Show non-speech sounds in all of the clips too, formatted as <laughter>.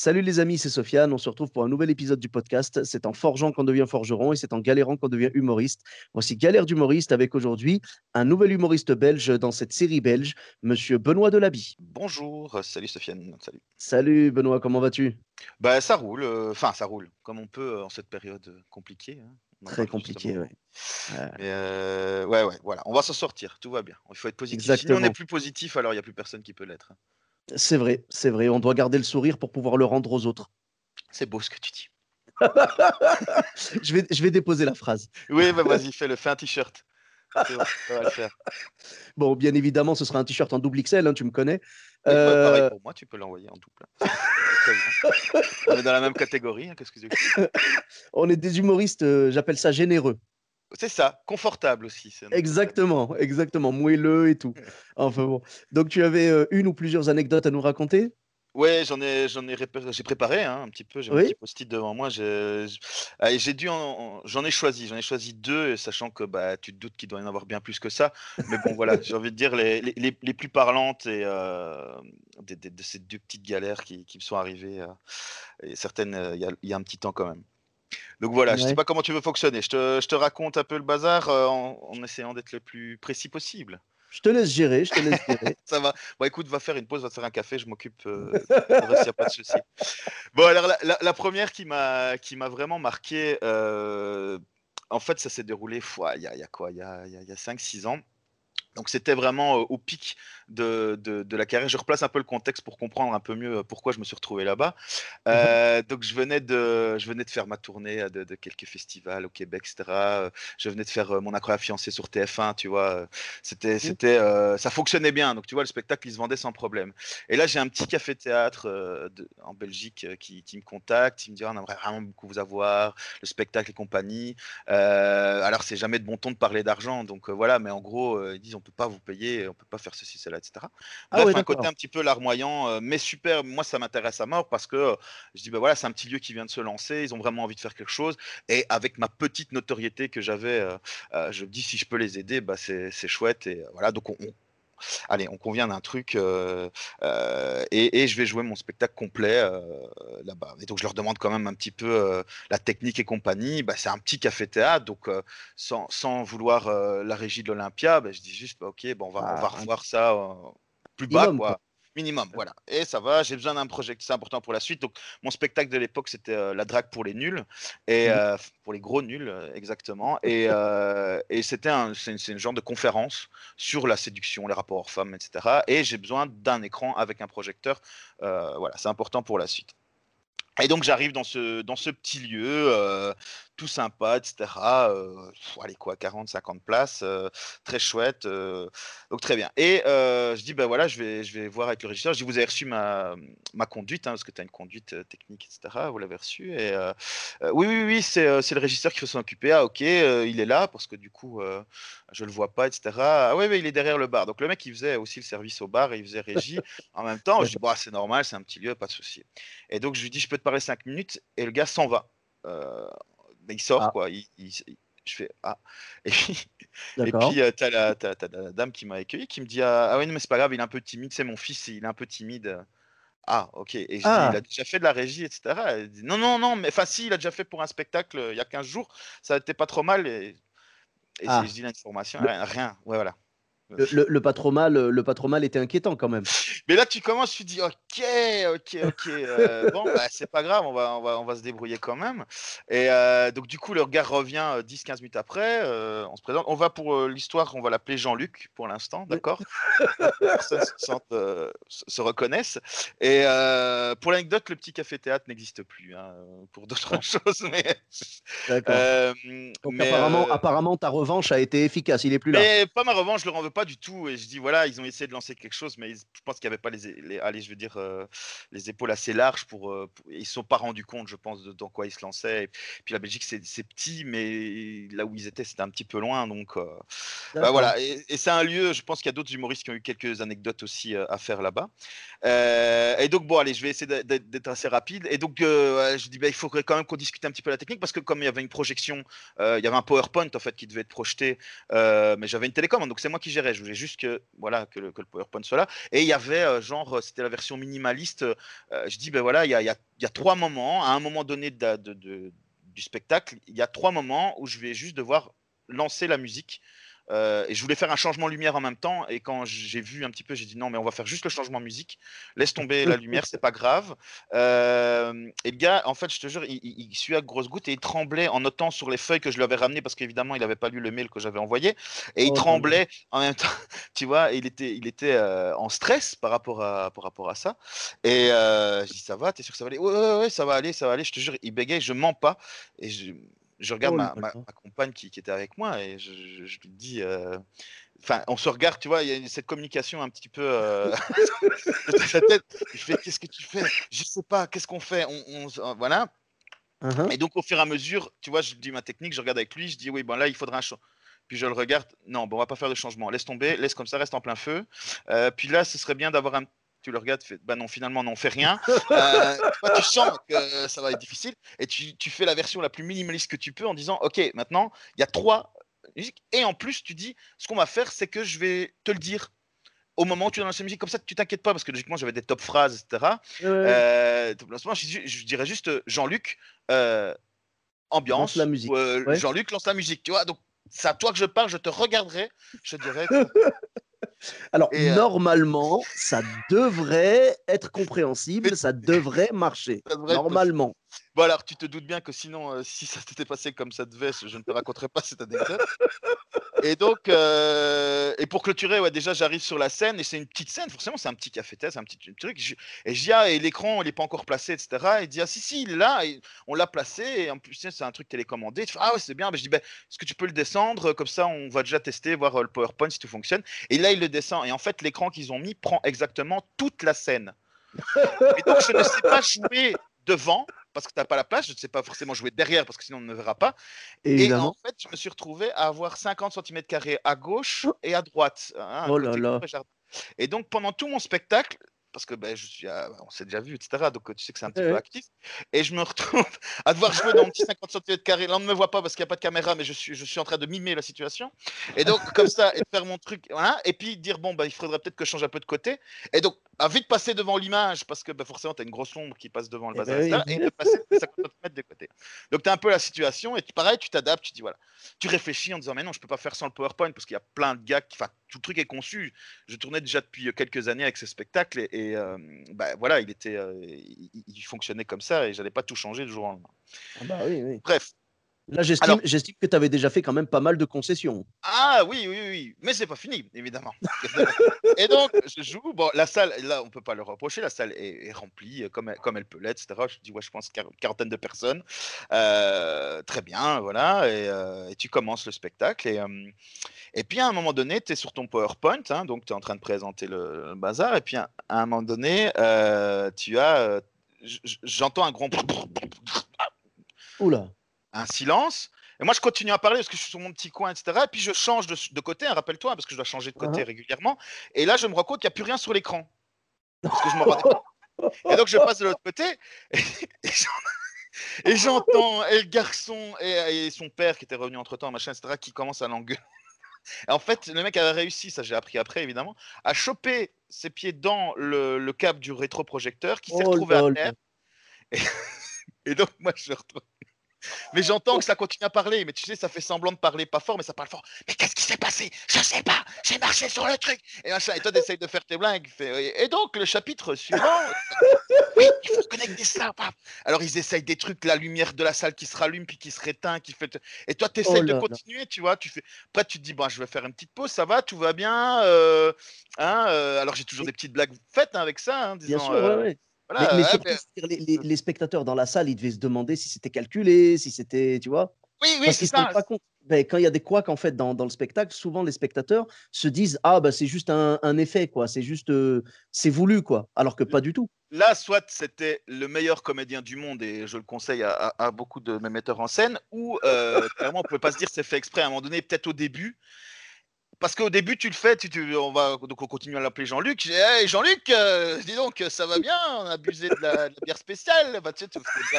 Salut les amis, c'est Sofiane. On se retrouve pour un nouvel épisode du podcast. C'est en forgeant qu'on devient forgeron et c'est en galérant qu'on devient humoriste. Voici Galère d'humoriste avec aujourd'hui un nouvel humoriste belge dans cette série belge, monsieur Benoît Delaby. Bonjour, salut Sofiane, salut. Salut Benoît, comment vas-tu? Bah ça roule, euh, enfin ça roule, comme on peut euh, en cette période euh, compliquée. hein. Très compliqué, ouais. Euh, ouais, ouais, voilà, on va s'en sortir, tout va bien. Il faut être positif. Si nous, on Exactement. n'est plus positif, alors il n'y a plus personne qui peut l'être. C'est vrai, c'est vrai. On doit garder le sourire pour pouvoir le rendre aux autres. C'est beau ce que tu dis. <laughs> je, vais, je vais déposer la phrase. Oui, bah vas-y, fais-le, fais un t-shirt. Bon, ça va le faire. Bon, bien évidemment, ce sera un t-shirt en double XL, hein, tu me connais. Bah, Euh, pareil pour moi, tu peux l'envoyer en double. hein. <laughs> On est dans la même catégorie, hein, qu'est-ce que on est des humoristes, euh, j'appelle ça généreux. C'est ça, confortable aussi. Exactement, exactement, moelleux et tout. Enfin bon. Donc tu avais euh, une ou plusieurs anecdotes à nous raconter? Ouais, j'en ai, j'en ai, j'ai préparé hein, un petit peu. J'ai un petit post-it devant moi. J'ai, j'ai dû, en- en- j'en ai choisi, j'en ai choisi deux, sachant que bah, tu te doutes qu'il doit y en avoir bien plus que ça. Mais bon, voilà, <laughs> j'ai envie de dire les, les, les- les plus parlantes et euh, de ces deux petites galères qui, qui me sont arrivées. euh, et certaines, il y, y a un petit temps quand même. Donc voilà, je Ouais. sais pas comment tu veux fonctionner. Je te, je te raconte un peu le bazar euh, en, en essayant d'être le plus précis possible. Je te laisse gérer, je te laisse gérer. <laughs> Ça va. Bon, écoute, va faire une pause, va te faire un café, je m'occupe. Euh, le reste, y a pas de souci. <laughs> Bon, alors la, la- la première qui m'a qui m'a vraiment marqué, euh, en fait, ça s'est déroulé il y a, il y a quoi? Il y a, y a 5-6 ans. Donc c'était vraiment euh, au pic de, de- de la carrière. Je replace un peu le contexte pour comprendre un peu mieux euh, pourquoi je me suis retrouvé là-bas. Euh, donc je venais de, je venais de faire ma tournée de, de quelques festivals au Québec, etc. Je venais de faire mon incroyable fiancé sur TF1, tu vois. C'était, c'était, euh, ça fonctionnait bien. Donc tu vois, le spectacle il se vendait sans problème. Et là j'ai un petit café théâtre euh, de- en Belgique qui, qui me contacte. Il me dit Ah, on aimerait vraiment beaucoup vous avoir, le spectacle et compagnie. Alors c'est jamais de bon ton de parler d'argent, donc voilà. Mais en gros ils disent on peut pas vous payer, on peut pas faire ceci, cela, etc. Ah Bref, ouais, un côté un petit peu larmoyant, euh, mais super. Moi, ça m'intéresse à mort parce que euh, je dis, ben voilà, c'est un petit lieu qui vient de se lancer. Ils ont vraiment envie de faire quelque chose. Et avec ma petite notoriété que j'avais, euh, euh, je me dis, si je peux les aider, bah, c'est chouette. Et voilà, donc on, on- allez, on convient d'un truc. euh, euh, et, et je vais jouer mon spectacle complet euh, là-bas. Et donc, je leur demande quand même un petit peu la technique et compagnie. Bah, c'est un petit café-théâtre, donc sans, sans vouloir la régie de l'Olympia, bah, je dis juste, bah, ok, bon, on va, on va un revoir ça plus bas, quoi. Minimum, voilà. Et ça va, j'ai besoin d'un projet, c'est important pour la suite. Donc, mon spectacle de l'époque, c'était euh, La drague pour les nuls, et Mhm. euh, pour les gros nuls, euh, exactement. Et, euh, et c'était un, une, genre de conférence sur la séduction, les rapports femmes, etc. Et j'ai besoin d'un écran avec un projecteur. Voilà, c'est important pour la suite. Et donc j'arrive dans ce, dans ce petit lieu, euh, tout sympa, etc. Euh, allez quoi, 40, 50 places, euh, très chouette, donc très bien. Et je dis, ben voilà, je vais, je vais voir avec le régisseur. Je dis, vous avez reçu ma, ma conduite, hein, parce que tu as une conduite technique, etc. Vous l'avez reçue. Et oui, oui, oui, c'est le régisseur qui s'en occuper. Ah, ok, il est là, parce que du coup, je le vois pas, etc. Ah, oui, oui, il est derrière le bar. Donc le mec, il faisait aussi le service au bar et il faisait régie en même temps. Je dis, bah, c'est normal, c'est un petit lieu, pas de souci. Et donc, je lui dis, je peux te parler 5 minutes. Et le gars s'en va. Euh, mais il sort, Ah. quoi. Il, il- il- je fais, ah. <laughs> Et puis, et D'accord. puis euh, t'as la, t'as- t'as la dame qui m'a accueilli qui me dit, ah, ah oui, non, mais c'est pas grave, il est un peu timide. C'est mon fils, il est un peu timide. Ah, ok. Et je dis, Ah. il a déjà fait de la régie, etc. Elle dit, non, non, non, mais enfin, si, il a déjà fait pour un spectacle euh, il y a 15 jours. Ça n'était pas trop mal. Et, et Ah. je dis l'information, rien, rien. Ouais, voilà. Le, le- le pas trop mal, le pas trop mal était inquiétant quand même. Mais là, tu commences, tu dis, ok, ok, ok. euh, <laughs> bon, bah, c'est pas grave, on va, on, va, on va se débrouiller quand même. Et euh, donc, du coup, le regard revient euh, 10-15 minutes après. euh, on se présente. On va pour euh, l'histoire, on va l'appeler Jean-Luc pour l'instant, d'accord? Personne se, sente, euh, se se reconnaissent. Et euh, pour l'anecdote, le petit café-théâtre n'existe plus hein, pour d'autres <laughs> choses. Mais, D'accord. euh, Donc mais, apparemment, euh, apparemment, ta revanche a été efficace. Il est plus là. mais pas ma revanche, je le en veux pas pas du tout. Et je dis, voilà, ils ont essayé de lancer quelque chose, mais je pense qu'il n'y avait pas les, les, allez, je veux dire, euh, les épaules assez larges pour, euh, pour- Ils ne se sont pas rendus compte, je pense, de dans quoi ils se lançaient. Et puis la Belgique, c'est petit, mais là où ils étaient, c'était un petit peu loin. Donc, euh, bah, voilà. Et, et c'est un lieu, je pense qu'il y a d'autres humoristes qui ont eu quelques anecdotes aussi à faire là-bas. Et donc, bon, allez, je vais essayer d'être- assez rapide. Et donc, je dis, bah, il faudrait quand même qu'on discute un petit peu la technique parce que comme il y avait une projection, il y avait un PowerPoint en fait qui devait être projeté, mais j'avais une télécommande, donc c'est moi qui gérais. Je voulais juste que, voilà, que, le, PowerPoint soit là. Et il y avait, euh, genre, c'était la version minimaliste. euh, je dis, ben voilà, il y a, y a- trois moments. À un moment donné de- du spectacle, il y a trois moments où je vais juste devoir lancer la musique. Euh, et je voulais faire un changement lumière en même temps. Et quand j'ai vu un petit peu, j'ai dit non, mais on va faire juste le changement musique. Laisse tomber la lumière, c'est pas grave. Euh, et le gars, en fait, je te jure, il, il, il suait à grosses gouttes et il tremblait en notant sur les feuilles que je lui avais ramenées parce qu'évidemment, il n'avait pas lu le mail que j'avais envoyé. Et il Oh, tremblait en même temps, <laughs> tu vois, il était, il était euh, en stress par rapport à, par rapport à ça. Et je dis ça va, t'es sûr que ça va aller? Ouais, ouais, ouais, ça va aller, ça va aller. Je te jure, il bégayait, je mens pas. Et je, je regarde Oh, ma, compagne qui, qui était avec moi et je, je- je lui dis. euh, Enfin, on se regarde, tu vois, il y a cette communication un petit peu. euh, <laughs> de sa tête. Je fais, qu'est-ce que tu fais? Je sais pas, qu'est-ce qu'on fait? On, euh, Voilà. Mhm. Et donc, au fur et à mesure, tu vois, je dis ma technique, je regarde avec lui, je dis, oui, bon, là, il faudra un changement. Puis je le regarde, non, bon, on va pas faire de changement, laisse tomber, laisse comme ça, reste en plein feu. Euh, puis là, ce serait bien d'avoir un. Tu le regardes, tu fais, bah non, finalement, non, on fait rien. Euh, toi, tu sens que ça va être difficile et tu, tu fais la version la plus minimaliste que tu peux en disant, ok, maintenant, il y a trois musiques. Et en plus, tu dis, ce qu'on va faire, c'est que je vais te le dire au moment où tu lances la musique, comme ça, tu t'inquiètes pas, parce que logiquement, j'avais des top phrases, etc. Ouais. Euh, je, dirais juste euh, Jean-Luc, euh, ambiance. Lance la musique. euh, Ouais. Jean-Luc lance la musique, tu vois. Donc, c'est à toi que je parle, je te regarderai, je te dirai. <laughs> <laughs> Alors, Et, euh, normalement, <laughs> ça devrait être compréhensible, ça devrait marcher. Ça devrait être Normalement. Bon, alors, tu te doutes bien que sinon, euh, si ça s'était passé comme ça devait, je ne te raconterai pas cette anecdote. <laughs> Et donc, euh, et pour clôturer, ouais, déjà, j'arrive sur la scène et c'est une petite scène, forcément, c'est un petit café-thé, c'est un petit truc. Et je dis, ah, et l'écran, il n'est pas encore placé, etc. Et il dit, ah, si, si, il est là, on l'a placé, et en plus, c'est un truc télécommandé. Fais, ah, ouais, c'est bien. Ben, je dis, ben, est-ce que tu peux le descendre? Comme ça, on va déjà tester, voir euh, le PowerPoint si tout fonctionne. Et là, il le descend. Et en fait, l'écran qu'ils ont mis prend exactement toute la scène. Et donc, je ne sais pas jouer devant parce que tu n'as pas la place. Je ne sais pas forcément jouer derrière parce que sinon on ne verra pas. Et en fait, je me suis retrouvé à avoir 50 cm à gauche et à droite. hein, Oh là là. Et donc, pendant tout mon spectacle, parce que ben, je suis, à- on s'est déjà vu, etc. Donc, tu sais que c'est un petit Ouais, peu actif. Et je me retrouve <laughs> à devoir jouer dans mon petit 50 cm. Là, on ne me voit pas parce qu'il n'y a pas de caméra, mais je suis, je suis en train de mimer la situation. Et donc, comme ça, et de faire mon truc, voilà. Et puis dire, bon, bah, il faudrait peut-être que je change un peu de côté. Et donc, à vite passer devant l'image, parce que bah, forcément, tu as une grosse ombre qui passe devant le Eh bazar, ben oui. etc., et de passer de 50 cm de côté. Donc, tu as un peu la situation, et tu- pareil, tu t'adaptes, tu dis, voilà. Tu réfléchis en disant, mais non, je peux pas faire sans le PowerPoint, parce qu'il y a plein de gars, qui- enfin, tout le truc est conçu. Je tournais déjà depuis euh, quelques années avec ce spectacle, et, et, euh, bah, voilà, il, était, euh, il, il- il fonctionnait comme ça, et j'allais pas tout changer du jour au lendemain. Ah bah oui, oui. Bref. Là, j'estime que tu avais déjà fait quand même pas mal de concessions. Ah oui, oui, oui, mais c'est pas fini, évidemment. <laughs> et donc, je joue. Bon, la salle, là, on peut pas le reprocher, la salle est, est remplie euh, comme elle, comme elle peut l'être, etc. Je dis, ouais, je pense quar- quarantaine de personnes. Euh, très bien, voilà. Et, euh, et tu commences le spectacle. Et, euh, et puis, à un moment donné, tu es sur ton PowerPoint, hein, donc tu es en train de présenter le, le bazar. Et puis, à, un moment donné, tu as. J'entends un grand. Oula. Un silence. Et moi, je continue à parler parce que je suis sur mon petit coin, etc. Et puis, je change de, de côté, hein, rappelle-toi, parce que je dois changer de côté Uh-huh. régulièrement. Et là, je me rends compte qu'il n'y a plus rien sur l'écran. Parce que je me <laughs> rendais. Et donc, je passe de l'autre côté. Et, et j'en- et j'entends <laughs> et le garçon et, et son père qui était revenu entre temps, machin, etc., qui commence à l'engueuler. <laughs> En fait, le mec avait réussi, ça j'ai appris après évidemment, à choper ses pieds dans le, le câble du rétroprojecteur qui s'est Oh retrouvé à terre. Et donc, moi, je retrouve. Mais j'entends que ça continue à parler. Mais tu sais, ça fait semblant de parler pas fort, mais ça parle fort. Mais qu'est-ce qui s'est passé? Je sais pas. J'ai marché sur le truc. Et, machin. et toi, t'essayes de faire tes blagues. Et donc, le chapitre suivant. <laughs> oui, il faut connecter ça. Alors, ils essayent des trucs, la lumière de la salle qui se rallume puis qui se réteint. Qui fait... Et toi, tu essayes Oh de là. continuer, tu vois. Tu fais... Après, tu te dis, bon, je vais faire une petite pause. Ça va, tout va bien. euh, hein, euh, Alors, j'ai toujours des petites blagues faites hein, avec ça. Hein, Bien disant, sûr, euh, ouais, ouais. Voilà, mais surtout, ben, dire, les, les- les spectateurs dans la salle, ils devaient se demander si c'était calculé, si c'était, tu vois, oui, oui, parce c'est qu'ils rendent pas compte. ben, quand il y a des couacs en fait dans, dans, le spectacle, souvent les spectateurs se disent ah bah c'est juste un, un, effet quoi, c'est juste euh, c'est voulu quoi, alors que pas du tout. Là, soit c'était le meilleur comédien du monde et je le conseille à, à, beaucoup de mes metteurs en scène, ou euh, <laughs> clairement on pouvait pas se dire c'est fait exprès à un moment donné, peut-être au début. Parce qu'au début, tu le fais, tu, tu, on va donc on continue à l'appeler Jean-Luc. Hey, Jean-Luc, euh, dis donc, ça va bien, on a abusé de la, de la bière spéciale. Bah, tu sais, tu fais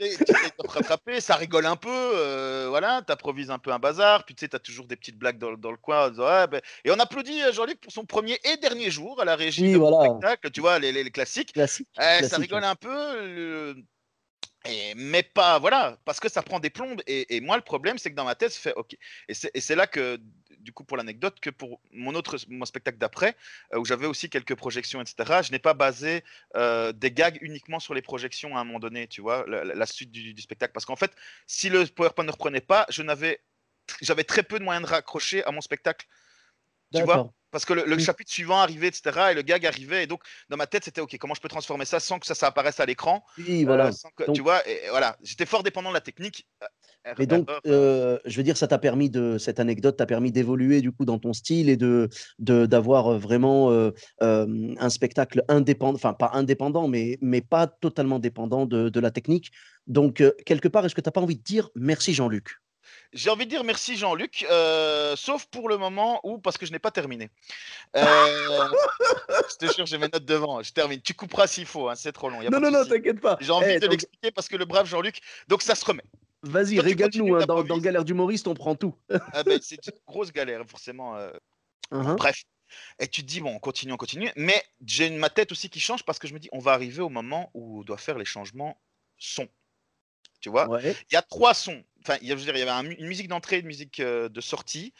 essaies de te rattraper, ça rigole un peu, euh, voilà, t'improvises un peu un bazar, puis tu sais, t'as toujours des petites blagues dans, dans le coin. Ouais, ben... Et on applaudit euh, Jean-Luc pour son premier et dernier jour à la régie oui, de voilà. spectacle, tu vois, les, les, les classiques. Classique, eh, classique, ça rigole un peu. Le... Et, mais pas, voilà, parce que ça prend des plombes. Et, et moi, le problème, c'est que dans ma tête, je fais OK. Et c'est là que, du coup, pour l'anecdote, que pour mon autre mon spectacle d'après, euh, où j'avais aussi quelques projections, etc., je n'ai pas basé euh, des gags uniquement sur les projections à un moment donné, tu vois, la, suite du, du, spectacle. Parce qu'en fait, si le PowerPoint ne reprenait pas, je n'avais, j'avais très peu de moyens de raccrocher à mon spectacle. Tu vois parce que le, le, chapitre suivant arrivait, etc. Et le gag arrivait. Et donc, dans ma tête, c'était OK, comment je peux transformer ça sans que ça, ça apparaisse à l'écran Oui, voilà. Euh, que, donc, tu vois, et, voilà. J'étais fort dépendant de la technique. Et donc, euh, je veux dire, ça t'a permis de cette anecdote t'a permis d'évoluer du coup dans ton style et de d'avoir vraiment euh, euh, un spectacle indépendant, enfin pas indépendant, mais mais pas totalement dépendant de, de la technique. Donc quelque part, est-ce que t'as pas envie de dire merci Jean-Luc? J'ai envie de dire merci Jean-Luc, euh, sauf pour le moment où, parce que je n'ai pas terminé. Euh, je te jure, j'ai mes notes devant. Je termine. Tu couperas s'il faut, hein, c'est trop long. non, non, non, t'inquiète pas. J'ai envie hey, de donc... l'expliquer parce que le brave Jean-Luc, donc ça se remet. Vas-y, régale-nous. Hein, dans, dans, Galère d'humoriste, on prend tout. ah ben, c'est une grosse galère, forcément. Euh... Uh -huh. Bref. Et tu te dis, bon, on continue, on continue. Mais j'ai ma tête aussi qui change parce que je me dis, on va arriver au moment où on doit faire les changements son. Tu vois? Ouais. Il y a trois sons enfin, il y avait un, une musique d'entrée, une musique euh, de sortie,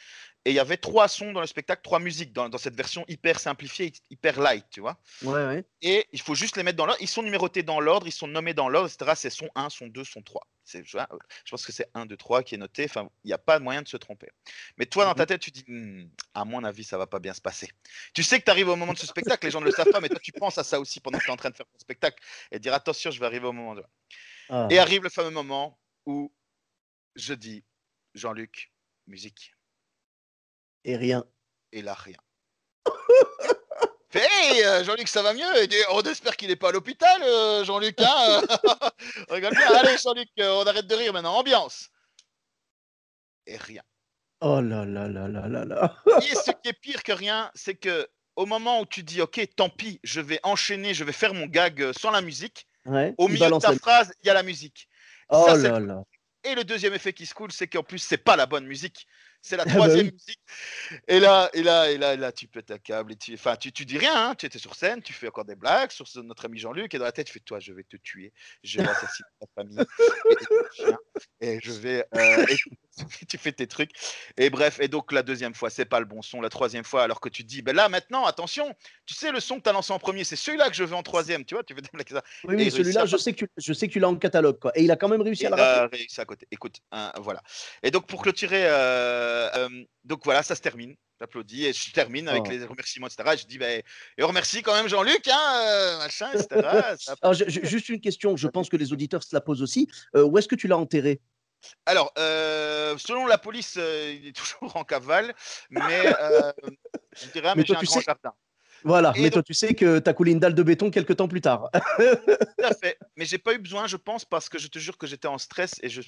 et il y avait trois sons dans le spectacle, trois musiques dans, dans, cette version hyper simplifiée, hyper light, tu vois? Ouais, ouais. Et il faut juste les mettre dans l'ordre. Ils sont numérotés dans l'ordre, ils sont nommés dans l'ordre, etc. C'est son 1, son 2, son 3. Je, je pense que c'est 1, 2, 3 qui est noté. Enfin, il n'y a pas de moyen de se tromper. Mais toi, dans ta tête, tu dis, hm, à mon avis, ça va pas bien se passer. Tu sais que tu arrives au moment de ce spectacle, les gens ne le savent pas, mais toi, tu penses à ça aussi pendant que tu es en train de faire ton spectacle et dire, attention, je vais arriver au moment de. Ah. Et arrive le fameux moment où je dis Jean-Luc, musique. Et rien. Et là, rien. <laughs> Hey, euh, Jean-Luc, ça va mieux? On espère qu'il n'est pas à l'hôpital, euh, Jean-Luc. Hein? <laughs> Regarde bien. Allez, Jean-Luc, euh, on arrête de rire maintenant. Ambiance. Et rien. Oh là là là là là là. <laughs> Et ce qui est pire que rien, c'est que au moment où tu dis, OK, tant pis, je vais enchaîner, je vais faire mon gag sans la musique, ouais, au milieu de ta phrase, il y a la musique. Oh ça, là là. Et le deuxième effet qui se coule, c'est qu'en plus, c'est pas la bonne musique. C'est la troisième ah bah oui. musique. Et là, et là, et là, et là, tu pètes un câble. Et tu, enfin, tu, tu dis rien. Hein, tu étais sur scène, tu fais encore des blagues sur notre ami Jean-Luc. Et dans la tête, tu fais Toi, je vais te tuer. Je vais assassiner ta famille. Et, et, je vais. Euh, et <laughs> tu fais tes trucs. Et bref, et donc la deuxième fois, c'est pas le bon son. La troisième fois, alors que tu dis Ben là, maintenant, attention, tu sais, le son que tu as lancé en premier, c'est celui-là que je veux en troisième. Tu vois, tu veux des blagues ça. Oui, oui celui-là, je, sais que tu, je sais que tu l'as en catalogue. Quoi. Et il a quand même réussi et à la réussi à côté. Écoute, hein, voilà. Et donc, pour clôturer. Euh, euh, donc voilà, ça se termine. J'applaudis et je termine avec oh. les remerciements, etc. Et je dis, ben, et on remercie quand même Jean-Luc, hein, euh, machin, etc. <laughs> Alors, je, je, juste une question, je pense que les auditeurs se la posent aussi. Euh, où est-ce que tu l'as enterré? Alors, euh, selon la police, euh, il est <laughs> toujours en cavale, mais euh, je dirais, mais, mais j'ai un grand sais... jardin. Voilà, et mais donc... toi tu sais que tu as coulé une dalle de béton quelques temps plus tard. Tout à fait, mais j'ai pas eu besoin, je pense, parce que je te jure que j'étais en stress et je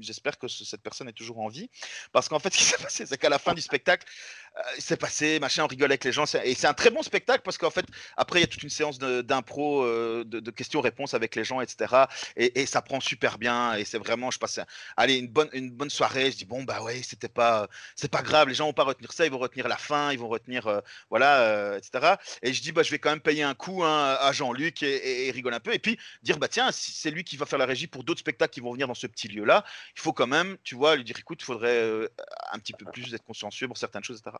j'espère que cette personne est toujours en vie. Parce qu'en fait, <laughs> ce qui s'est passé, c'est qu'à la fin du spectacle, euh, il s'est passé, machin, on rigole avec les gens. Et c'est un très bon spectacle parce qu'en fait, après, il y a toute une séance d'impro, euh, de, questions-réponses avec les gens, etc. Et, ça prend super bien. Et c'est vraiment, je passe, allez, une bonne, une bonne soirée. Je dis, bon, bah ouais, c'était pas, c'est pas grave. Les gens vont pas retenir ça. Ils vont retenir la fin. Ils vont retenir, euh, voilà, euh, etc. Et je dis, bah, je vais quand même payer un coup hein, à Jean-Luc et, et, et, rigole un peu. Et puis dire, bah, tiens, c'est lui qui va faire la régie pour d'autres spectacles qui vont venir dans ce petit lieu-là, il faut quand même, tu vois, lui dire écoute, il faudrait euh, un petit peu plus être consciencieux pour certaines choses, etc.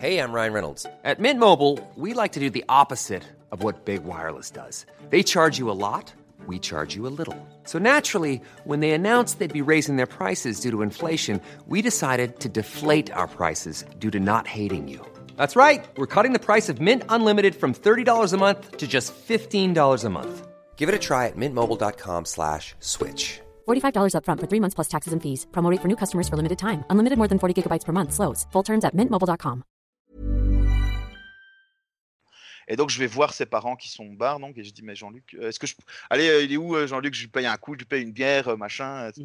Hey, I'm Ryan Reynolds. At Mint Mobile, we like to do the opposite of what Big Wireless does. They charge you a lot, we charge you a little. So naturally, when they announced they'd be raising their prices due to inflation, we decided to deflate our prices due to not hating you. That's right. We're cutting the price of Mint Unlimited from $30 a month to just $15 a month. Give it a try at mintmobile.com slash switch. $45 upfront for three months plus taxes and fees. Promo rate for new customers for limited time. Unlimited more than 40 gigabytes per month. Slows. Full terms at mintmobile.com. Et donc, je vais voir ses parents qui sont au bar, donc, et je dis, mais Jean-Luc, euh, est-ce que je. Allez, euh, il est où, euh, Jean-Luc? Je lui paye un coup, je lui paye une bière, machin, etc.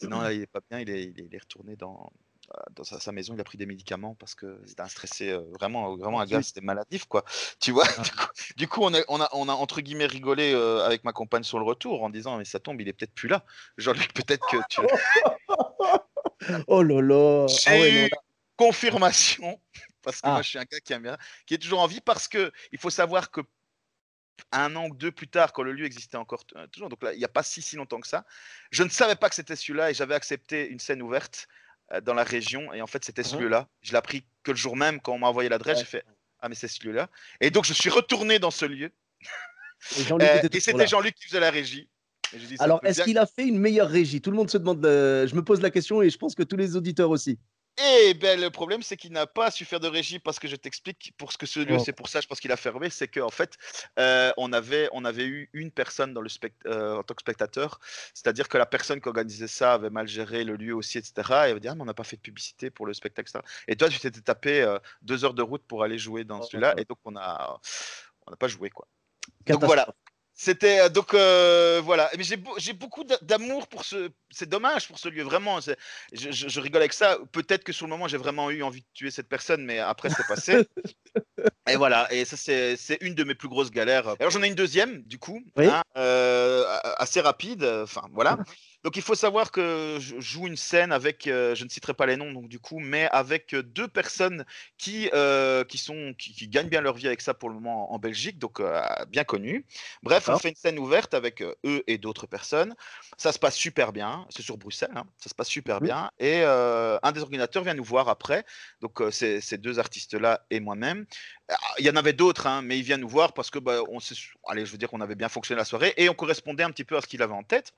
Dit, non, là, il est pas bien, il est, il est, retourné dans, dans sa, maison, il a pris des médicaments parce que c'était un stressé euh, vraiment, vraiment un gars, c'était maladif, quoi. Tu vois? Du coup, du coup, on, a, on, a, on a entre guillemets rigolé euh, avec ma compagne sur le retour en disant, mais ça tombe, il est peut-être plus là. Jean-Luc, peut-être que tu. <laughs> Oh là là. J'ai Ah ouais, eu confirmation, <laughs> parce que Ah. moi je suis un gars qui aime bien, qui est toujours en vie, parce que il faut savoir que un an ou deux plus tard, quand le lieu existait encore euh, toujours, donc là, il n'y a pas si si longtemps que ça, je ne savais pas que c'était celui-là et j'avais accepté une scène ouverte euh, dans la région et en fait c'était ce Mhm. lieu-là. Je l'ai appris que le jour même quand on m'a envoyé l'adresse, Ouais. j'ai fait ah mais c'est ce lieu-là. Et donc je suis retourné dans ce lieu <laughs> Et euh, et c'était. Jean-Luc qui faisait la régie. Et Alors, est-ce qu'il a fait une meilleure régie? Tout le monde se demande. euh, Je me pose la question et je pense que tous les auditeurs aussi. Eh ben, le problème, c'est qu'il n'a pas su faire de régie parce que je t'explique pour ce que ce lieu, Oh. c'est pour ça, je pense qu'il a fermé. C'est qu'en fait, euh, on, avait, on avait eu une personne dans le spect- euh, en tant que spectateur, c'est-à-dire que la personne qui organisait ça avait mal géré le lieu aussi, etc. Et elle avait dit Ah, mais on n'a pas fait de publicité pour le spectacle, etc. Et toi, tu t'étais tapé euh, deux heures de route pour aller jouer dans Oh, celui-là, et donc on a, on n'a pas joué, quoi. Donc voilà. C'était euh, donc euh, voilà. Mais j'ai beau- j'ai beaucoup d'a- d'amour pour ce. C'est dommage pour ce lieu vraiment. Je, je- je rigole avec ça. Peut-être que sur le moment j'ai vraiment eu envie de tuer cette personne, mais après c'est passé. <laughs> et voilà. Et ça c'est c'est une de mes plus grosses galères. Alors j'en ai une deuxième du coup, Oui. hein, euh, assez rapide. Enfin voilà. <laughs> Donc il faut savoir que je joue une scène avec, euh, je ne citerai pas les noms donc du coup, mais avec euh, deux personnes qui euh, qui sont qui, qui gagnent bien leur vie avec ça pour le moment en Belgique, donc euh, bien connues. Bref, on fait une scène ouverte avec eux et d'autres personnes. Ça se passe super bien. C'est sur Bruxelles, hein, ça se passe super bien. Et un des organisateurs vient nous voir après. Donc c'est ces deux artistes-là et moi-même. Ah, Il y en avait d'autres, hein, mais il vient nous voir parce que bah, on allez, je veux dire qu'on avait bien fonctionné la soirée et on correspondait un petit peu à ce qu'il avait en tête.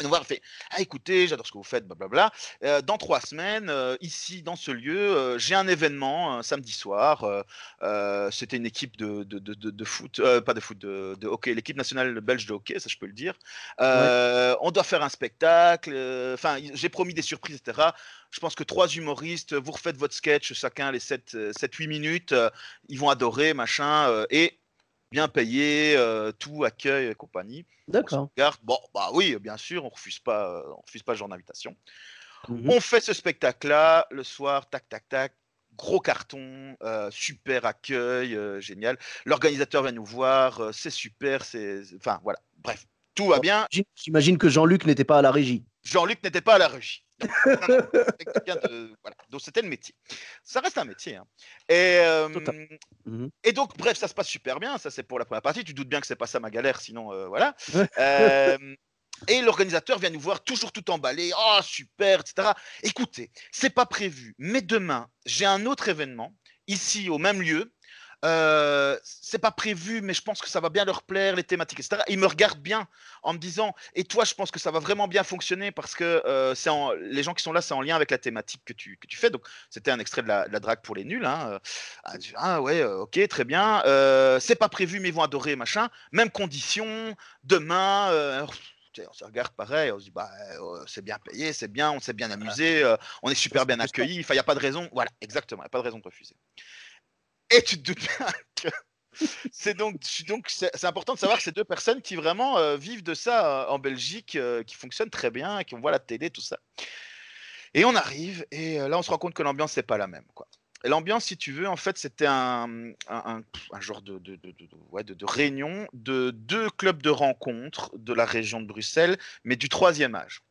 Et voir, il fait Ah, écoutez, j'adore ce que vous faites, blablabla. Euh, dans trois semaines, euh, ici, dans ce lieu, euh, j'ai un événement un samedi soir. euh, euh, C'était une équipe de, de, de, de- foot, euh, pas de foot, de, de hockey, l'équipe nationale belge de hockey, ça je peux le dire. Euh, On doit faire un spectacle. euh, Enfin, j'ai promis des surprises, etc. Je pense que trois humoristes, vous refaites votre sketch, chacun les 7-8 minutes, euh, ils vont adorer, machin, euh, et bien payé, euh, tout, accueil et compagnie. D'accord. bon, bah oui, bien sûr, on refuse pas, euh, on refuse pas ce genre d'invitation. Mhm. On fait ce spectacle-là le soir, tac, tac, tac. Gros carton, euh, super accueil, génial. L'organisateur vient nous voir, c'est super, c'est, enfin voilà. Bref, tout va bien. J'im- J'imagine que Jean-Luc n'était pas à la régie. Jean-Luc n'était pas à la régie. <laughs> Quelqu'un de- voilà. Donc c'était le métier. Ça reste un métier. hein. Et, euh. Mhm. et donc, bref, ça se passe super bien. Ça, c'est pour la première partie. Tu doutes bien que c'est pas ça ma galère, sinon, euh, voilà. Euh, <laughs> et l'organisateur vient nous voir toujours tout emballé. Oh, super, etc. Écoutez, c'est pas prévu, mais demain, j'ai un autre événement ici au même lieu. Euh, c'est pas prévu, mais je pense que ça va bien leur plaire, les thématiques, etc. Il me regarde bien en me disant Et toi, je pense que ça va vraiment bien fonctionner parce que euh, c'est en- les gens qui sont là, c'est en lien avec la thématique que tu, que tu fais. Donc, c'était un extrait de la, de la drague pour les nuls. hein. Euh, Ah, ah ouais, ok, très bien. Euh, c'est pas prévu, mais ils vont adorer, machin. Même condition, demain. on se regarde pareil, on se dit bah euh, c'est bien payé, c'est bien, on s'est bien amusé, euh, on est super bien accueilli. Il n'y a pas de raison. Voilà, exactement, il n'y a pas de raison de refuser. Et tu te doutes bien que c'est donc, c'est important de savoir que ces deux personnes qui vraiment euh, vivent de ça euh, en Belgique, euh, qui fonctionnent très bien, qui on voit la télé, tout ça. Et on arrive, et là, on se rend compte que l'ambiance, c'est pas la même. Quoi. L'ambiance, si tu veux, en fait, c'était un, un, genre de, de- de réunion de deux clubs de rencontres de la région de Bruxelles, mais du troisième âge.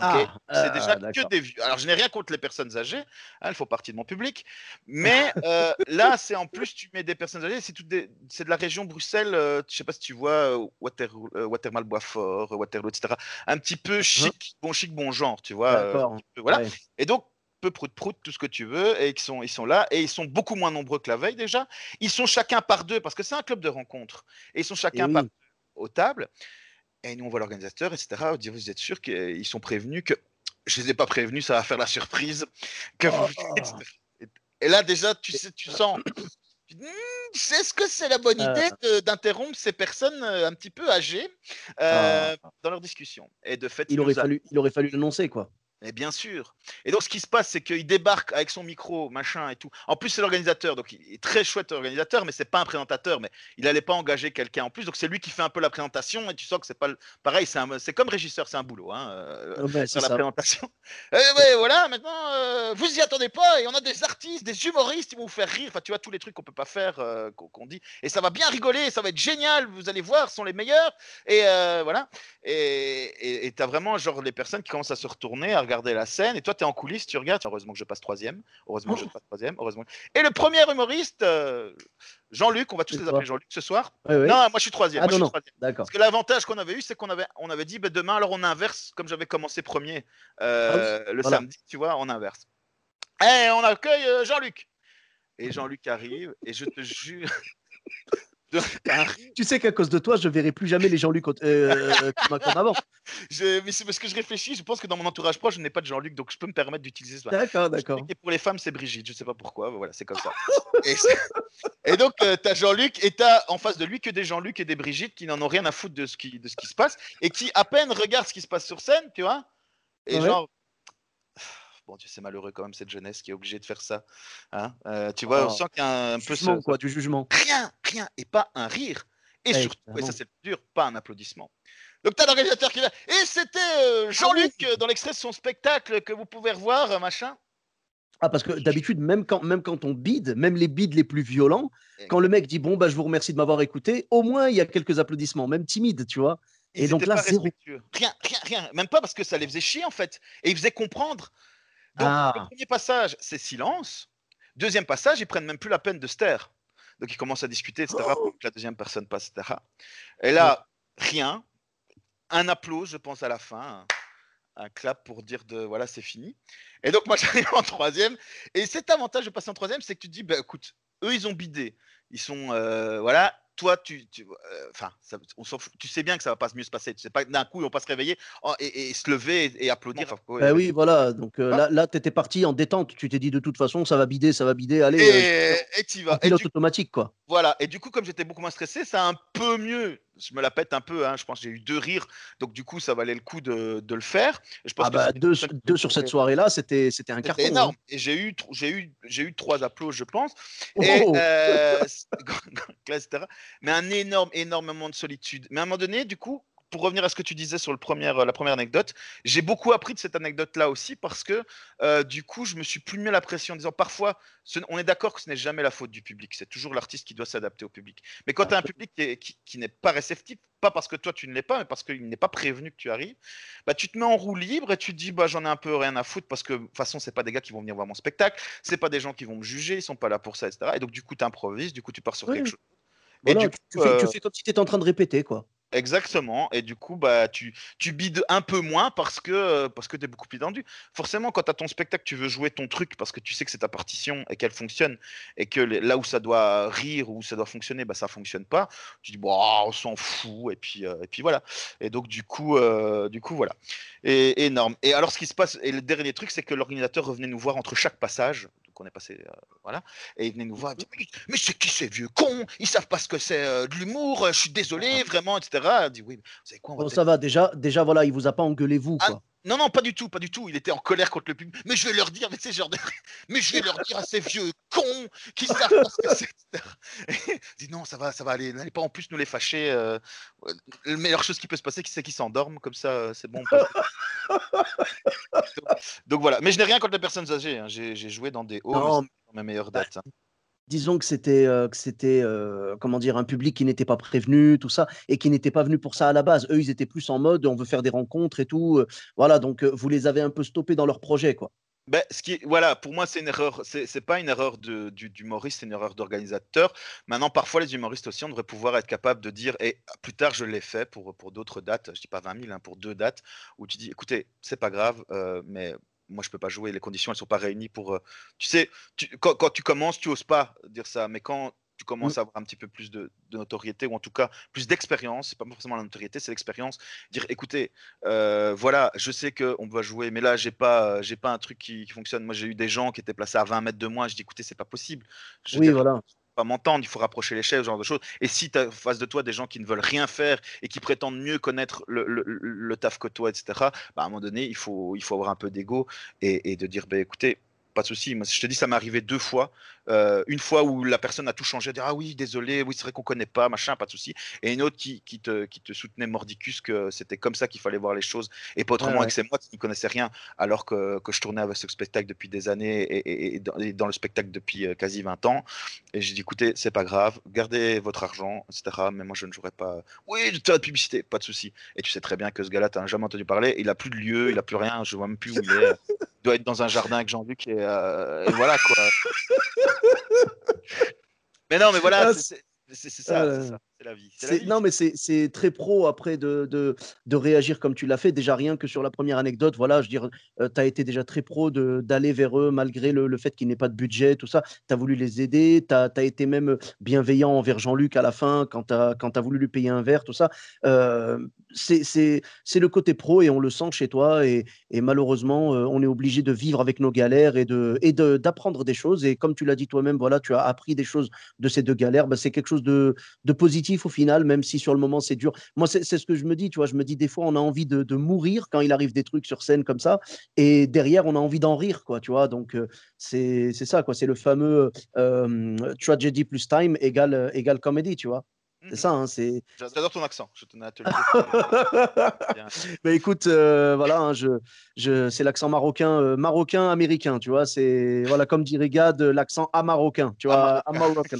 Ah, c'est déjà ah, que des vieux. Alors, je n'ai rien contre les personnes âgées, hein, elles font partie de mon public, <laughs> mais euh, là, c'est en plus, tu mets des personnes âgées, c'est des- de la région Bruxelles, euh, je sais pas si tu vois, euh, Waterloo, euh, Watermal Boisfort, euh, Waterloo, etc. Un petit peu chic, bon chic, bon genre, tu vois. peu, voilà. Ouais. Et donc, peu prout prout, tout ce que tu veux, et ils sont, ils sont là, et ils sont beaucoup moins nombreux que la veille déjà. Ils sont chacun par deux, parce que c'est un club de rencontres, et ils sont chacun par deux aux tables. Et nous, on voit l'organisateur, etc. On dit, vous êtes sûr qu'ils sont prévenus que. Je les ai pas prévenus, ça va faire la surprise. Que vous... Oh. Et là, déjà, tu sais, tu sens. tu dis, Hmm, est-ce que c'est la bonne idée d'interrompre ces personnes euh, un petit peu âgées euh, dans leur discussion Et de fait, Ah. Il aurait a- fallu, il aurait fallu l'annoncer, quoi. Mais bien sûr. Et donc, ce qui se passe, c'est qu'il débarque avec son micro, machin et tout. En plus, c'est l'organisateur, donc il est très chouette organisateur, mais c'est pas un présentateur. Mais il n'allait pas engager quelqu'un en plus, donc c'est lui qui fait un peu la présentation. Et tu sens que c'est pas le- pareil. C'est un- comme régisseur, c'est un boulot. Hein, euh, ouais, faire la ça. présentation. <laughs> Eh ouais, voilà, maintenant, euh, vous y attendez pas, et on a des artistes, des humoristes, ils vont vous faire rire. Enfin, tu vois, tous les trucs qu'on peut pas faire, euh, qu'on dit. Et ça va bien rigoler, ça va être génial, vous allez voir, ce sont les meilleurs. Et euh, voilà. Et et t'as vraiment, genre, les personnes qui commencent à se retourner, à regarder la scène. Et toi, t'es en coulisses, tu regardes. Heureusement que je passe troisième. Heureusement que je passe troisième. Heureusement. Et le premier humoriste, euh, Jean-Luc, on va tous les appeler Jean-Luc ce soir. Non, moi, je suis troisième. Ah moi, non, je suis non. troisième. D'accord. Parce que l'avantage qu'on avait eu, c'est qu'on avait, on avait dit, ben, demain, alors on inverse, comme j'avais commencé premier euh, le Ah voilà. samedi, tu vois, on inverse. Et on accueille euh, Jean-Luc. Et Jean-Luc arrive, et je te jure. <laughs> Tu sais qu'à cause de toi, je verrai plus jamais les Jean-Luc euh, comme, comme avant. Je- mais c'est parce que je réfléchis, je pense que dans mon entourage proche, je n'ai pas de Jean-Luc, donc je peux me permettre d'utiliser ça. D'accord, d'accord. Et pour les femmes, c'est Brigitte, je sais pas pourquoi, voilà, c'est comme ça. <laughs> et, donc, tu as Jean-Luc, et tu as en face de lui que des Jean-Luc et des Brigitte qui n'en ont rien à foutre de ce, qui, de ce qui se passe, et qui à peine regardent ce qui se passe sur scène, tu vois. Et Ouais. genre. Bon Dieu, c'est malheureux quand même cette jeunesse qui est obligée de faire ça. Hein Euh, tu vois, on Oh. sent qu'il y a un peu ce- quoi, du jugement. rien, rien, et pas un rire. Et Ouais, surtout, et ça c'est le dur, pas un applaudissement. Donc t'as l'organisateur qui va. Et c'était euh, Jean-Luc euh, dans l'extrait de son spectacle que vous pouvez revoir, euh, machin. Ah, parce que d'habitude, même quand, même quand on bide, même les bides les plus violents, quand le mec dit bon, bah, je vous remercie de m'avoir écouté, au moins il y a quelques applaudissements, même timides, tu vois. Et donc là, zéro. Rien, rien, rien. Même pas parce que ça les faisait chier en fait. Et ils faisaient comprendre. Donc Ah. le premier passage, c'est silence. Deuxième passage, ils prennent même plus la peine de se taire. Donc ils commencent à discuter, etc. Oh. pour que la deuxième personne passe, etc. Et là, rien. Un applause, je pense, à la fin. Un, un clap pour dire de voilà, c'est fini. Et donc moi, <laughs> j'arrive en troisième. Et cet avantage de passer en troisième, c'est que tu te dis, bah, écoute, eux, ils ont bidé. Ils sont, euh, voilà, toi, tu, euh, on fout. Tu sais bien que ça va pas mieux se passer. Tu sais pas d'un coup, ils vont pas se réveiller oh, et, et se lever et, et applaudir. Enfin, ouais, Bah ouais. oui, voilà. Donc euh, Ah. là, là tu étais parti en détente. Tu t'es dit de toute façon, ça va bider, ça va bider. Allez, Et euh, tu vas. Et pilote du, automatique, quoi. voilà. Et du coup, comme j'étais beaucoup moins stressé, ça a un peu mieux. Je me la pète un peu. Hein. Je pense que j'ai eu deux rires. Donc, du coup, ça valait le coup de, de le faire. Je pense Ah bah, deux, sur cette soirée-là, c'était c'était un carton. hein. énorme. Et j'ai eu, j'ai eu, j'ai eu trois applauses, je pense. Et, Oh. euh, <laughs> c'est- etc. Mais un énorme, énormément de solitude. Mais à un moment donné, du coup, pour revenir à ce que tu disais sur le premier, la première anecdote, j'ai beaucoup appris de cette anecdote-là aussi parce que euh, du coup, je me suis plus mis la pression en disant parfois, ce- on est d'accord que ce n'est jamais la faute du public, c'est toujours l'artiste qui doit s'adapter au public. Mais quand tu as un public qui, qui- qui n'est pas réceptif, pas parce que toi tu ne l'es pas, mais parce qu'il n'est pas prévenu que tu arrives, bah, tu te mets en roue libre et tu te dis bah, j'en ai un peu rien à foutre parce que de toute façon, c'est pas des gars qui vont venir voir mon spectacle, c'est pas des gens qui vont me juger, ils sont pas là pour ça, etc. Et donc, du coup, tu improvises, du coup, tu pars sur Oui. quelque chose. Et Voilà, du tu, tu coup, fais, tu euh, fais comme si tu étais en train de répéter, quoi. Exactement. Et du coup, bah, tu, tu bides un peu moins parce que, euh, parce que tu es beaucoup plus tendu. Forcément, quand tu as ton spectacle, tu veux jouer ton truc parce que tu sais que c'est ta partition et qu'elle fonctionne. Et que là où ça doit rire où ça doit fonctionner, bah, ça fonctionne pas. Tu dis, bon, on s'en fout. Et puis, euh, et puis voilà. Et donc, du coup, euh, du coup voilà. Et énorme. Et alors, ce qui se passe, et le dernier truc, c'est que l'organisateur revenait nous voir entre chaque passage. Donc, on est passé. euh, voilà. Et il venait nous voir. dit, mais, mais c'est qui ces vieux cons? Ils savent pas ce que c'est euh, de l'humour. euh, Je suis désolé, vraiment, etc. Dit, oui, mais vous savez quoi on va Bon, ça va, déjà, déjà, voilà, il vous a pas engueulé, vous, Ah, quoi. Non, non, pas du tout, pas du tout. Il était en colère contre le public. Mais je vais leur dire, mais c'est genre de... <laughs> Mais je vais leur dire à ces vieux cons qui savent pas ce que c'est. il dit non, ça va, ça va aller. N'allez pas en plus nous les fâcher. euh, La meilleure chose qui peut se passer, c'est qu'ils s'endorment. Comme ça, euh, c'est bon. <laughs> donc, donc voilà. Mais je n'ai rien contre les personnes âgées. hein. J'ai joué dans des hauts, c'est dans mes meilleures dates. hein. Disons que c'était, euh, que c'était euh, comment dire, un public qui n'était pas prévenu, tout ça, et qui n'était pas venu pour ça à la base. Eux, ils étaient plus en mode, on veut faire des rencontres et tout. euh, voilà, donc vous les avez un peu stoppés dans leur projet, quoi. Ben, ce qui voilà, pour moi, c'est une erreur. C'est pas une erreur de, du, d'humoriste, c'est une erreur d'organisateur. Maintenant, parfois, les humoristes aussi, on devrait pouvoir être capable de dire, et plus tard, je l'ai fait pour, pour d'autres dates, je dis pas 20 000, hein, pour deux dates, où tu dis, écoutez, c'est pas grave, mais moi, je peux pas jouer, les conditions, elles sont pas réunies pour. euh, tu sais, tu- quand, quand tu commences, tu oses pas dire ça, mais quand tu commences à avoir un petit peu plus de, de notoriété, ou en tout cas plus d'expérience, c'est pas forcément la notoriété, c'est l'expérience, dire, écoutez, euh, voilà, je sais qu'on va jouer, mais là, j'ai pas, j'ai pas un truc qui, qui fonctionne. Moi, j'ai eu des gens qui étaient placés à 20 mètres de moi. Je dis, écoutez, c'est pas possible. Je Oui, voilà. Pas m'entendre, il faut rapprocher les chefs, ce genre de choses. Et si tu as face de toi des gens qui ne veulent rien faire et qui prétendent mieux connaître le, taf que toi, etc., bah, à un moment donné, il faut, avoir un peu d'ego et, de dire, bah, écoutez, pas de souci. Je te dis, ça m'est arrivé deux fois. Euh, une fois où la personne a tout changé, dire ah oui, désolé, oui, c'est vrai qu'on connaît pas, machin, pas de souci. Et une autre qui, qui, te, qui te soutenait mordicus que c'était comme ça qu'il fallait voir les choses et pas autrement. que c'est moi qui ne connaissais rien alors que, que, je tournais avec ce spectacle depuis des années et, et, dans, le spectacle depuis euh, quasi 20 ans. Et j'ai dit écoutez, c'est pas grave, gardez votre argent, etc. Mais moi, je ne jouerai pas. Oui, de de publicité, pas de souci. Et tu sais très bien que ce gars-là, tu n'as jamais entendu parler. Il a plus de lieu, il a plus rien. Je vois même plus où il est. Il doit être dans un jardin avec Jean-Luc et, euh, et voilà quoi. Mais non, mais voilà, ah, c'est ça, euh, ça c'est la vie. Non, mais c'est très pro après de, de, de réagir comme tu l'as fait. Déjà, rien que sur la première anecdote, voilà, je veux dire, euh, tu as été déjà très pro d'aller vers eux malgré le, le fait qu'il n'ait pas de budget, tout ça. Tu as voulu les aider, tu as, as, été même bienveillant envers Jean-Luc à la fin quand tu as, as, voulu lui payer un verre, tout ça. Euh, c'est le côté pro et on le sent chez toi. Et, et malheureusement, euh, on est obligé de vivre avec nos galères et d'apprendre et de, des choses. Et comme tu l'as dit toi-même, voilà, tu as appris des choses de ces deux galères. Bah, c'est quelque chose de, de positif au final, même si sur le moment c'est dur. Moi, c'est ce que je me dis, tu vois. Je me dis des fois, on a envie de, de, mourir quand il arrive des trucs sur scène comme ça, et derrière, on a envie d'en rire, quoi, tu vois. Donc, euh, c'est ça, quoi. C'est le fameux euh, tragedy plus time égale, euh, égale comédie, tu vois. C'est mmh ça, hein, c'est. J'adore ton accent. Je tenais à te le dire. <laughs> Mais écoute, euh, voilà, hein, je, je, c'est l'accent marocain, euh, marocain américain, tu vois. C'est voilà, comme dirait Gad, l'accent amarocain, tu vois, amarocain.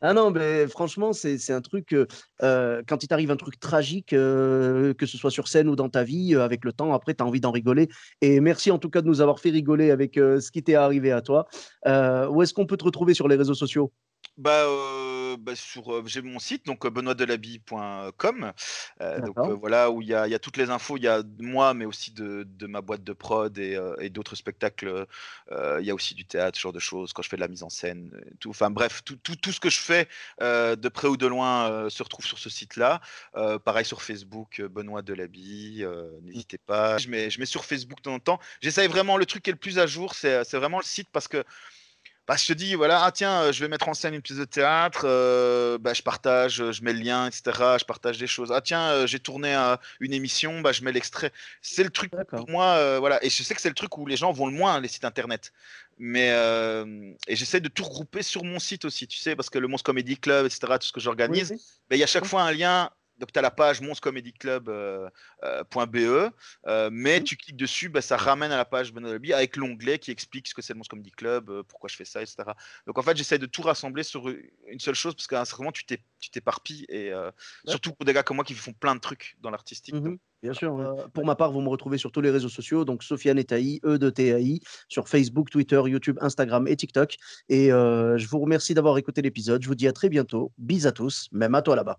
Ah non, mais franchement, c'est un truc, euh, quand il t'arrive un truc tragique, euh, que ce soit sur scène ou dans ta vie, euh, avec le temps, après, tu as envie d'en rigoler. Et merci en tout cas de nous avoir fait rigoler avec ce qui t'est arrivé à toi. où est-ce qu'on peut te retrouver sur les réseaux sociaux? Bah, bah, sur j'ai mon site donc benoîtdelabie.com donc voilà où il y a, y a, toutes les infos. Il y a moi mais aussi de, de ma boîte de prod et, et d'autres spectacles il y a aussi du théâtre ce genre de choses quand je fais de la mise en scène tout. Enfin bref tout, tout, tout, ce que je fais de près ou de loin se retrouve sur ce site là pareil sur Facebook Benoît Delabie n'hésitez pas. Je mets, je mets sur Facebook de temps en temps. J'essaye vraiment le truc qui est le plus à jour c'est vraiment le site parce que bah, je te dis, voilà, ah, tiens, euh, je vais mettre en scène une pièce de théâtre, euh, bah, je partage, je mets le lien, etc. Je partage des choses. Ah, tiens, euh, j'ai tourné une émission, bah, je mets l'extrait. C'est le truc pour moi, voilà. Et je sais que c'est le truc où les gens vont le moins, les sites internet. Mais et j'essaie de tout regrouper sur mon site aussi, tu sais, parce que le Monstre Comedy Club, etc., tout ce que j'organise, il y a chaque fois un lien donc, tu as la page monscomedyclub.be, euh, euh, euh, mais mmh. tu cliques dessus, bah, ça ramène à la page Benoît avec l'onglet qui explique ce que c'est le Monstre Comedy Club, pourquoi je fais ça, etc. Donc, en fait, j'essaie de tout rassembler sur une seule chose parce qu'à un certain moment, tu t'éparpilles et surtout pour des gars comme moi qui font plein de trucs dans l'artistique. Mmh bien sûr. pour ma part, vous me retrouvez sur tous les réseaux sociaux, donc Sofiane Etaï, E de TAI, sur Facebook, Twitter, YouTube, Instagram et TikTok. Et je vous remercie d'avoir écouté l'épisode. Je vous dis à très bientôt. Bis à tous, même à toi là-bas.